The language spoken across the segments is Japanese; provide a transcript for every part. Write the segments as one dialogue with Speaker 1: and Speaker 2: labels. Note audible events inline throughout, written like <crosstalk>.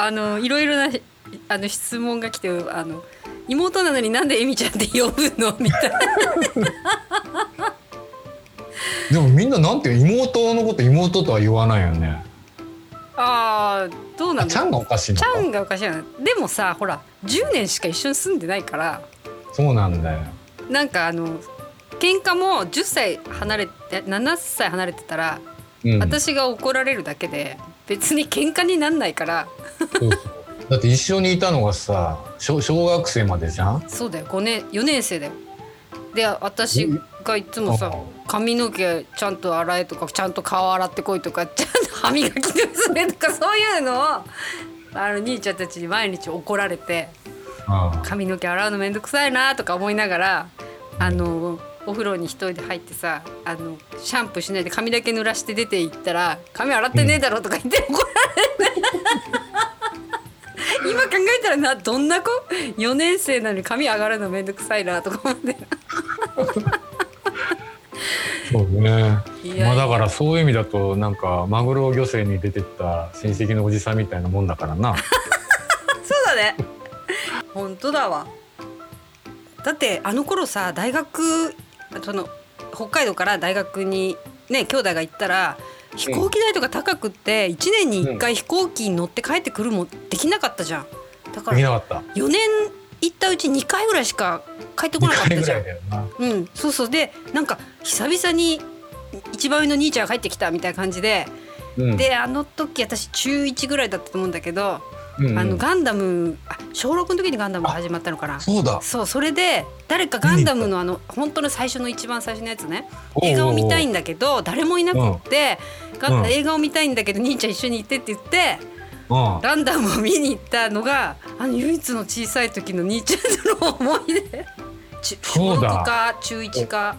Speaker 1: あのいろいろなあの質問が来てあの妹なのになんでエミちゃんって呼ぶのみたいな。<laughs>
Speaker 2: でもみんななんて妹のこと妹とは言わないよね。
Speaker 1: ああどうなんだ
Speaker 2: ちゃんがおかしいの
Speaker 1: ち
Speaker 2: か
Speaker 1: ゃんがおかしいな。でもさほら10年しか一緒に住んでないから。
Speaker 2: そうなんだよ。
Speaker 1: なんかあの喧嘩も10歳離れて7歳離れてたら、
Speaker 2: うん。
Speaker 1: 私が怒られるだけで別に喧嘩になんないから。
Speaker 2: そうそうだって一緒にいたのがさ小小学生までじゃん？
Speaker 1: そうだよ。5年4年生だよ。で私がいつもさ髪の毛ちゃんと洗えとかちゃんと顔洗ってこいとかちゃんと <laughs> 歯磨きですねとかそういうのをあの兄ちゃんたちに毎日怒られて
Speaker 2: あ
Speaker 1: 髪の毛洗うのめんどくさいなとか思いながらあのお風呂に一人で入ってさあのシャンプーしないで髪だけ濡らして出て行ったら「髪洗ってねえだろ」とか言って怒られて、今考えたらなどんな子？4年生なのに髪上がるのめんどくさいなとか思って。
Speaker 2: そうね。まあだからそういう意味だとなんかマグロ漁船に出てった親戚のおじさんみたいなもんだからな。<laughs>
Speaker 1: そうだね。本当だわ。だってあの頃さ大学その北海道から大学にね兄弟が行ったら飛行機代とか高くって1年に1回飛行機に乗って帰ってくるもできなかったじゃん。だから
Speaker 2: できなかった。
Speaker 1: 4年行ったうち2回ぐらいしか帰ってこ
Speaker 2: 2
Speaker 1: なかったじゃん。うん。そうそう。でなんか久々に一番上の兄ちゃんが帰ってきたみたいな感じで、
Speaker 2: うん。
Speaker 1: であの時私中1ぐらいだったと思うんだけど、
Speaker 2: うんうん。
Speaker 1: あのガンダムあ小6の時にガンダムが始まったのかな。
Speaker 2: そうだ。
Speaker 1: そうそれで誰かガンダムのあの本当の最初の一番最初のやつね。映画を見たいんだけど誰もいなくって、ガン
Speaker 2: うん
Speaker 1: 映画を見たいんだけど兄ちゃん一緒に行ってって言って
Speaker 2: うん。
Speaker 1: ガンダムを見に行ったのがあの唯一の小さい時の兄ちゃんとの思い出。<laughs> ち小
Speaker 2: そうだ。
Speaker 1: 6か中1か。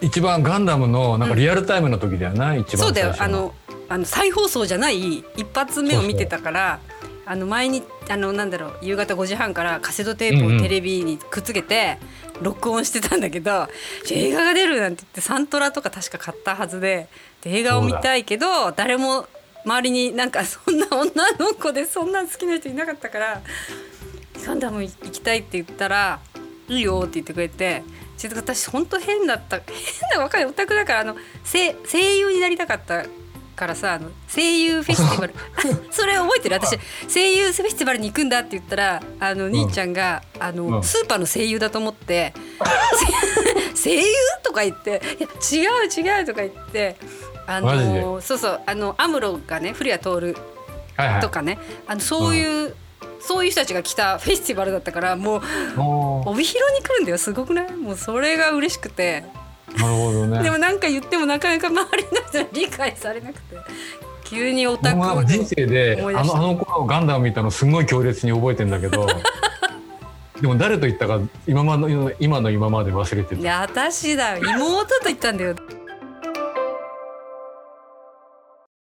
Speaker 2: 一番ガンダムのなんかリアルタイムの時だよな、一番
Speaker 1: そうだよ。あのあの再放送じゃない一発目を見てたからあの前にあのなんだろう夕方5時半からカセットテープ
Speaker 2: うんうん
Speaker 1: をテレビにくっつけて録音してたんだけど、映画が出るなんて言ってサントラとか確か買ったはずでで映画を見たいけど誰も周りになんかそんな女の子でそんな好きな人いなかったから「ガンダム行きたい」って言ったら「いいよ」って言ってくれて。ちょっと私本当変だった変な若いオタクだからあの声声優になりたかったからさあの声優フェスティバル。<laughs> <laughs> それ覚えてる？私声優フェスティバルに行くんだって言ったらあの兄ちゃんが、あの
Speaker 2: うん。
Speaker 1: スーパーの声優だと思って「<laughs> 声優?」とか言って「いや違う違う」とか言ってあのそうそうあのアムロがね古谷徹
Speaker 2: はいはい。
Speaker 1: とかねあのそういう、そういう人たちが来たフェスティバルだったからもう帯広に来るんだよ。すごくない？もうそれが嬉しくて。
Speaker 2: なるほどね。
Speaker 1: でもなんか言ってもなかなか周りの人に理解されなくて急にオタク
Speaker 2: 僕もなんか人生であのあの頃ガンダム見たのすごい強烈に覚えてんだけど <laughs> でも誰と言ったか今まの今の今まで忘れてた。
Speaker 1: いや私だよ。妹と言ったんだよ